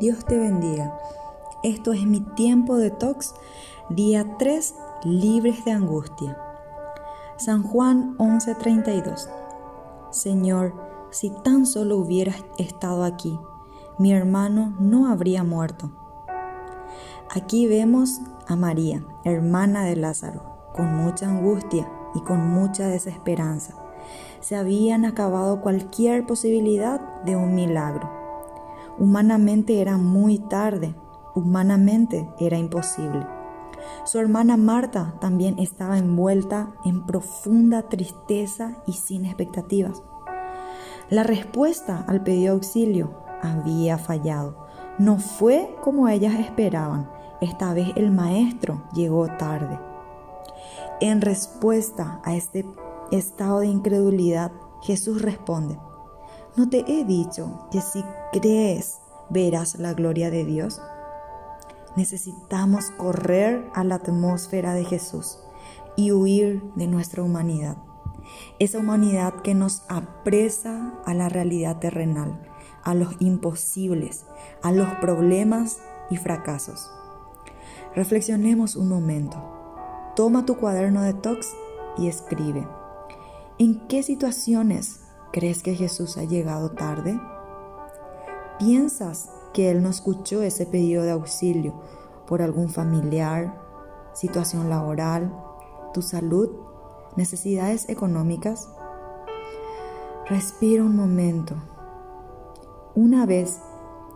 Dios te bendiga. Esto es mi tiempo de tox, día 3, libres de angustia. San Juan 11:32. Señor, si tan solo hubieras estado aquí, mi hermano no habría muerto. Aquí vemos a María, hermana de Lázaro, con mucha angustia y con mucha desesperanza. Se habían acabado cualquier posibilidad de un milagro Humanamente era muy tarde, humanamente era imposible. Su hermana Marta también estaba envuelta en profunda tristeza y sin expectativas. La respuesta al pedido de auxilio había fallado. No fue como ellas esperaban. Esta vez el maestro llegó tarde. En respuesta a este estado de incredulidad, Jesús responde, ¿No te he dicho que si crees verás la gloria de Dios? Necesitamos correr a la atmósfera de Jesús y huir de nuestra humanidad. Esa humanidad que nos apresa a la realidad terrenal, a los imposibles, a los problemas y fracasos. Reflexionemos un momento. Toma tu cuaderno de tox y escribe. ¿En qué situaciones ¿Crees que Jesús ha llegado tarde? ¿Piensas que Él no escuchó ese pedido de auxilio por algún familiar, situación laboral, tu salud, necesidades económicas? Respira un momento. Una vez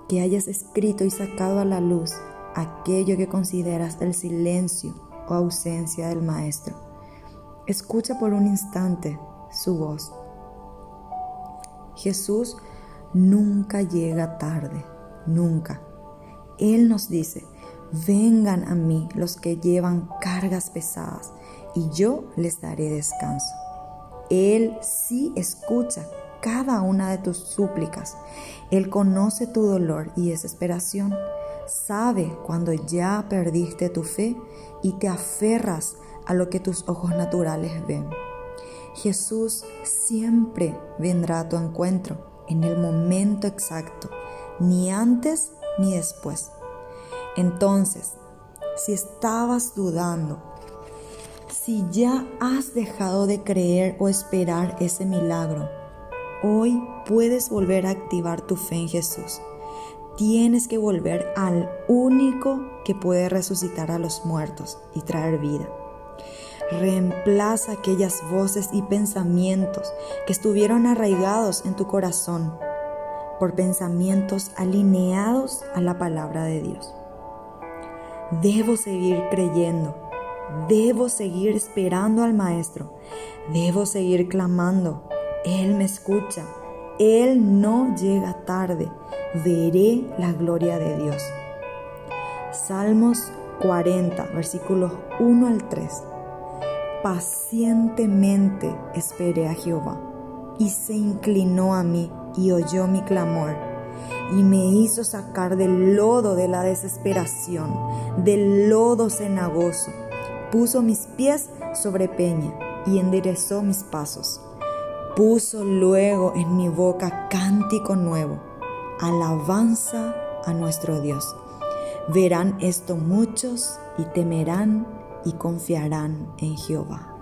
que hayas escrito y sacado a la luz aquello que consideras el silencio o ausencia del Maestro, escucha por un instante su voz. Jesús nunca llega tarde, nunca. Él nos dice, vengan a mí los que llevan cargas pesadas y yo les daré descanso. Él sí escucha cada una de tus súplicas. Él conoce tu dolor y desesperación. Sabe cuando ya perdiste tu fe y te aferras a lo que tus ojos naturales ven. Jesús siempre vendrá a tu encuentro en el momento exacto, ni antes ni después. Entonces, si estabas dudando, si ya has dejado de creer o esperar ese milagro, hoy puedes volver a activar tu fe en Jesús. Tienes que volver al único que puede resucitar a los muertos y traer vida. Reemplaza aquellas voces y pensamientos que estuvieron arraigados en tu corazón por pensamientos alineados a la palabra de Dios. Debo seguir creyendo, debo seguir esperando al Maestro, debo seguir clamando. Él me escucha, Él no llega tarde, veré la gloria de Dios. Salmos 40, versículos 1 al 3 pacientemente esperé a Jehová, y se inclinó a mí y oyó mi clamor, y me hizo sacar del lodo de la desesperación, del lodo cenagoso, puso mis pies sobre peña y enderezó mis pasos. Puso luego en mi boca cántico nuevo, alabanza a nuestro Dios. Verán esto muchos y temerán y confiarán en Jehová.